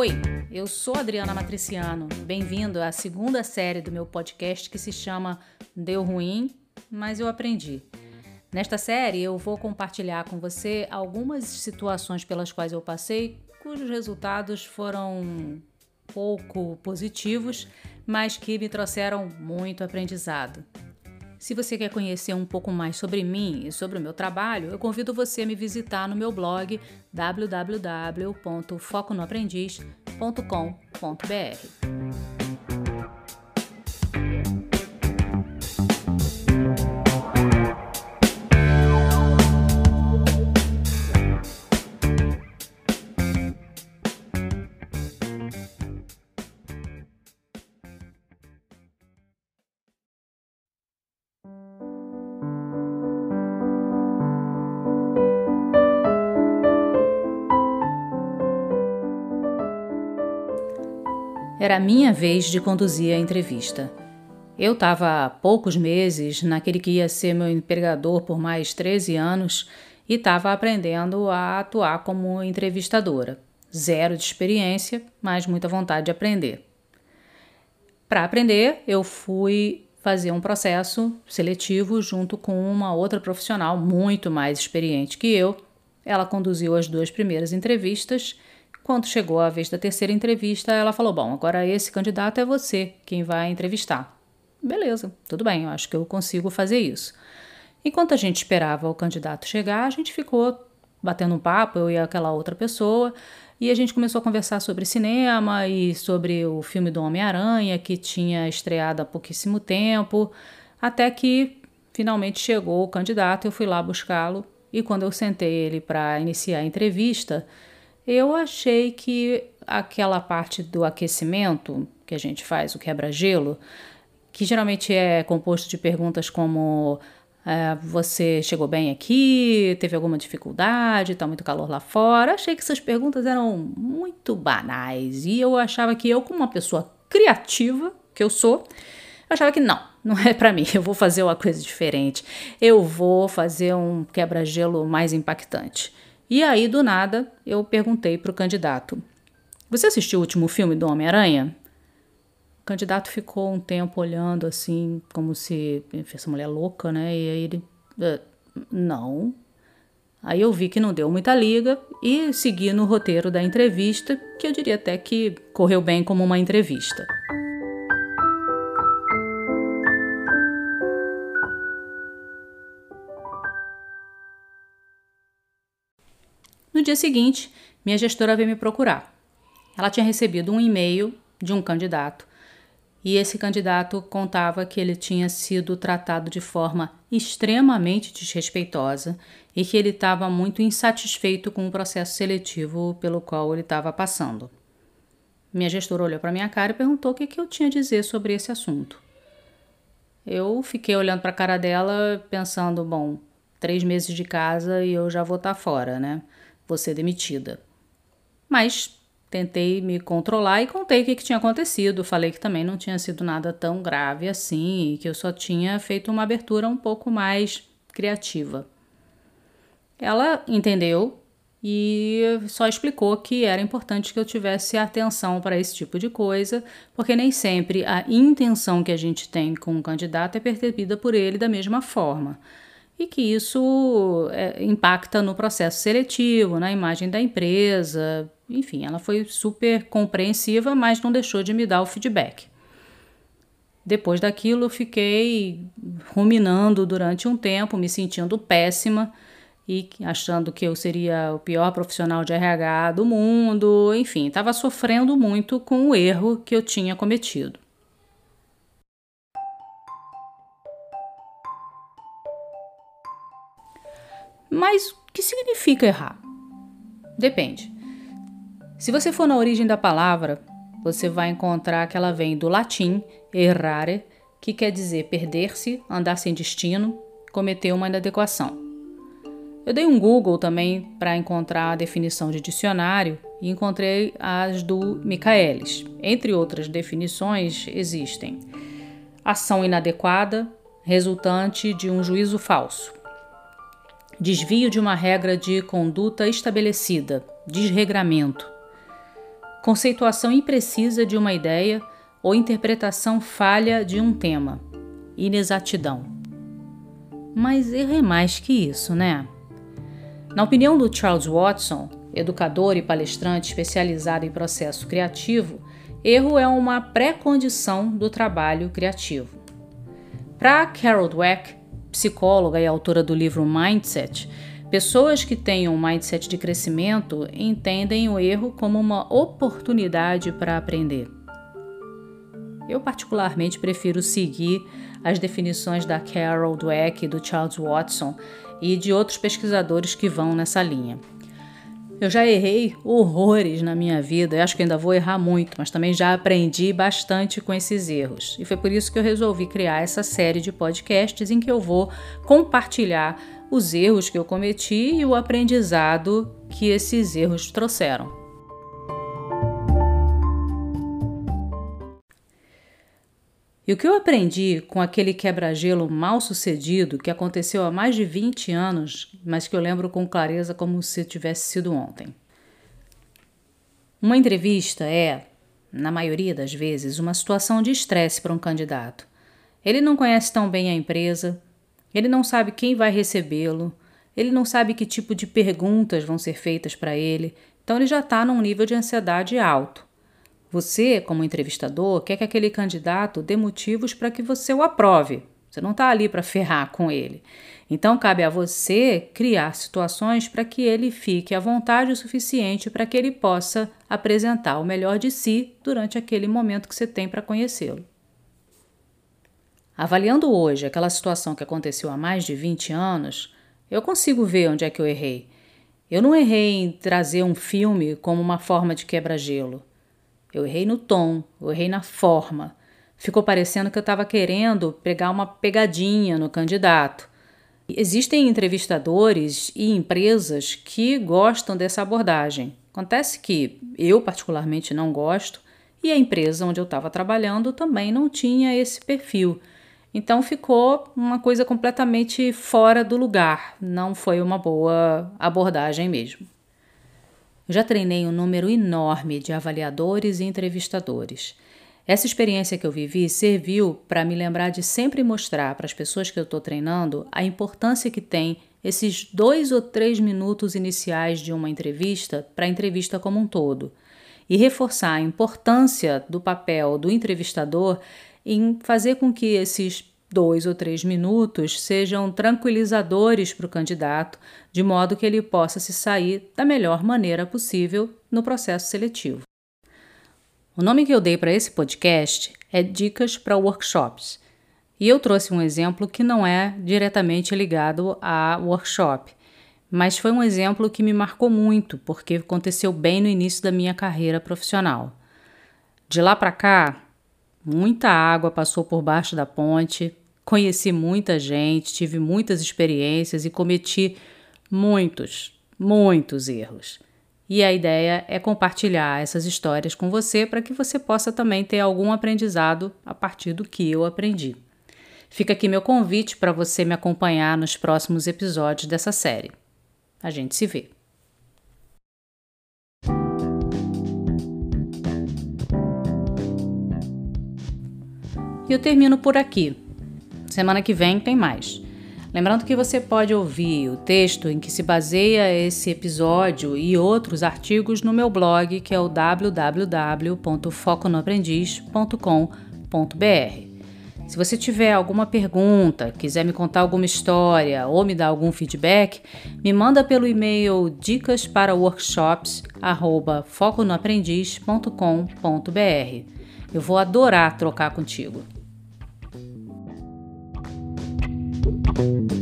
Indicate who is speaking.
Speaker 1: Oi, eu sou Adriana Matriciano. Bem-vindo à segunda série do meu podcast que se chama Deu Ruim, mas eu aprendi. Nesta série, eu vou compartilhar com você algumas situações pelas quais eu passei, cujos resultados foram pouco positivos, mas que me trouxeram muito aprendizado. Se você quer conhecer um pouco mais sobre mim e sobre o meu trabalho, eu convido você a me visitar no meu blog www.foconoaprendiz.com.br. Era a minha vez de conduzir a entrevista. Eu estava há poucos meses naquele que ia ser meu empregador por mais 13 anos e estava aprendendo a atuar como entrevistadora. Zero de experiência, mas muita vontade de aprender. Para aprender, eu fui fazer um processo seletivo junto com uma outra profissional muito mais experiente que eu. Ela conduziu as duas primeiras entrevistas quando chegou a vez da terceira entrevista, ela falou: Bom, agora esse candidato é você quem vai entrevistar. Beleza, tudo bem, eu acho que eu consigo fazer isso. Enquanto a gente esperava o candidato chegar, a gente ficou batendo um papo, eu e aquela outra pessoa, e a gente começou a conversar sobre cinema e sobre o filme do Homem-Aranha, que tinha estreado há pouquíssimo tempo, até que finalmente chegou o candidato, eu fui lá buscá-lo, e quando eu sentei ele para iniciar a entrevista, eu achei que aquela parte do aquecimento que a gente faz, o quebra-gelo, que geralmente é composto de perguntas como é, você chegou bem aqui, teve alguma dificuldade, está muito calor lá fora. Achei que essas perguntas eram muito banais e eu achava que eu, como uma pessoa criativa que eu sou, achava que não, não é para mim. Eu vou fazer uma coisa diferente. Eu vou fazer um quebra-gelo mais impactante. E aí, do nada, eu perguntei para o candidato: Você assistiu o último filme do Homem-Aranha? O candidato ficou um tempo olhando assim, como se essa mulher louca, né? E aí ele: ah, Não. Aí eu vi que não deu muita liga e segui no roteiro da entrevista, que eu diria até que correu bem como uma entrevista. No dia seguinte, minha gestora veio me procurar. Ela tinha recebido um e-mail de um candidato e esse candidato contava que ele tinha sido tratado de forma extremamente desrespeitosa e que ele estava muito insatisfeito com o processo seletivo pelo qual ele estava passando. Minha gestora olhou para minha cara e perguntou o que, que eu tinha a dizer sobre esse assunto. Eu fiquei olhando para a cara dela, pensando: bom, três meses de casa e eu já vou estar tá fora, né? Vou ser demitida. Mas tentei me controlar e contei o que, que tinha acontecido. Falei que também não tinha sido nada tão grave assim que eu só tinha feito uma abertura um pouco mais criativa. Ela entendeu e só explicou que era importante que eu tivesse atenção para esse tipo de coisa, porque nem sempre a intenção que a gente tem com o candidato é percebida por ele da mesma forma e que isso é, impacta no processo seletivo, na imagem da empresa. Enfim, ela foi super compreensiva, mas não deixou de me dar o feedback. Depois daquilo, fiquei ruminando durante um tempo, me sentindo péssima e achando que eu seria o pior profissional de RH do mundo. Enfim, estava sofrendo muito com o erro que eu tinha cometido. Mas o que significa errar? Depende. Se você for na origem da palavra, você vai encontrar que ela vem do latim errare, que quer dizer perder-se, andar sem destino, cometer uma inadequação. Eu dei um Google também para encontrar a definição de dicionário e encontrei as do Michaelis. Entre outras definições existem ação inadequada, resultante de um juízo falso, desvio de uma regra de conduta estabelecida, desregramento, conceituação imprecisa de uma ideia ou interpretação falha de um tema, inexatidão. Mas erro é mais que isso, né? Na opinião do Charles Watson, educador e palestrante especializado em processo criativo, erro é uma pré-condição do trabalho criativo. Para Carol Dweck, psicóloga e autora do livro Mindset, pessoas que têm um mindset de crescimento entendem o erro como uma oportunidade para aprender. Eu, particularmente, prefiro seguir as definições da Carol Dweck do Charles Watson e de outros pesquisadores que vão nessa linha. Eu já errei horrores na minha vida e acho que ainda vou errar muito, mas também já aprendi bastante com esses erros. E foi por isso que eu resolvi criar essa série de podcasts em que eu vou compartilhar os erros que eu cometi e o aprendizado que esses erros trouxeram. E o que eu aprendi com aquele quebra-gelo mal sucedido que aconteceu há mais de 20 anos, mas que eu lembro com clareza como se tivesse sido ontem? Uma entrevista é, na maioria das vezes, uma situação de estresse para um candidato. Ele não conhece tão bem a empresa, ele não sabe quem vai recebê-lo, ele não sabe que tipo de perguntas vão ser feitas para ele, então ele já está num nível de ansiedade alto. Você, como entrevistador, quer que aquele candidato dê motivos para que você o aprove. Você não está ali para ferrar com ele. Então, cabe a você criar situações para que ele fique à vontade o suficiente para que ele possa apresentar o melhor de si durante aquele momento que você tem para conhecê-lo. Avaliando hoje aquela situação que aconteceu há mais de 20 anos, eu consigo ver onde é que eu errei. Eu não errei em trazer um filme como uma forma de quebra-gelo. Eu errei no tom, eu errei na forma. Ficou parecendo que eu estava querendo pegar uma pegadinha no candidato. Existem entrevistadores e empresas que gostam dessa abordagem. Acontece que eu, particularmente, não gosto e a empresa onde eu estava trabalhando também não tinha esse perfil. Então ficou uma coisa completamente fora do lugar, não foi uma boa abordagem mesmo. Já treinei um número enorme de avaliadores e entrevistadores. Essa experiência que eu vivi serviu para me lembrar de sempre mostrar para as pessoas que eu estou treinando a importância que tem esses dois ou três minutos iniciais de uma entrevista para a entrevista como um todo, e reforçar a importância do papel do entrevistador em fazer com que esses dois ou três minutos sejam tranquilizadores para o candidato, de modo que ele possa se sair da melhor maneira possível no processo seletivo. O nome que eu dei para esse podcast é Dicas para Workshops. E eu trouxe um exemplo que não é diretamente ligado a workshop, mas foi um exemplo que me marcou muito, porque aconteceu bem no início da minha carreira profissional. De lá para cá, muita água passou por baixo da ponte, Conheci muita gente, tive muitas experiências e cometi muitos, muitos erros. E a ideia é compartilhar essas histórias com você para que você possa também ter algum aprendizado a partir do que eu aprendi. Fica aqui meu convite para você me acompanhar nos próximos episódios dessa série. A gente se vê. E eu termino por aqui. Semana que vem tem mais. Lembrando que você pode ouvir o texto em que se baseia esse episódio e outros artigos no meu blog, que é o www.foconoaprendiz.com.br. Se você tiver alguma pergunta, quiser me contar alguma história ou me dar algum feedback, me manda pelo e-mail dicas para workshops@foconoaprendiz.com.br. Eu vou adorar trocar contigo. Thank you.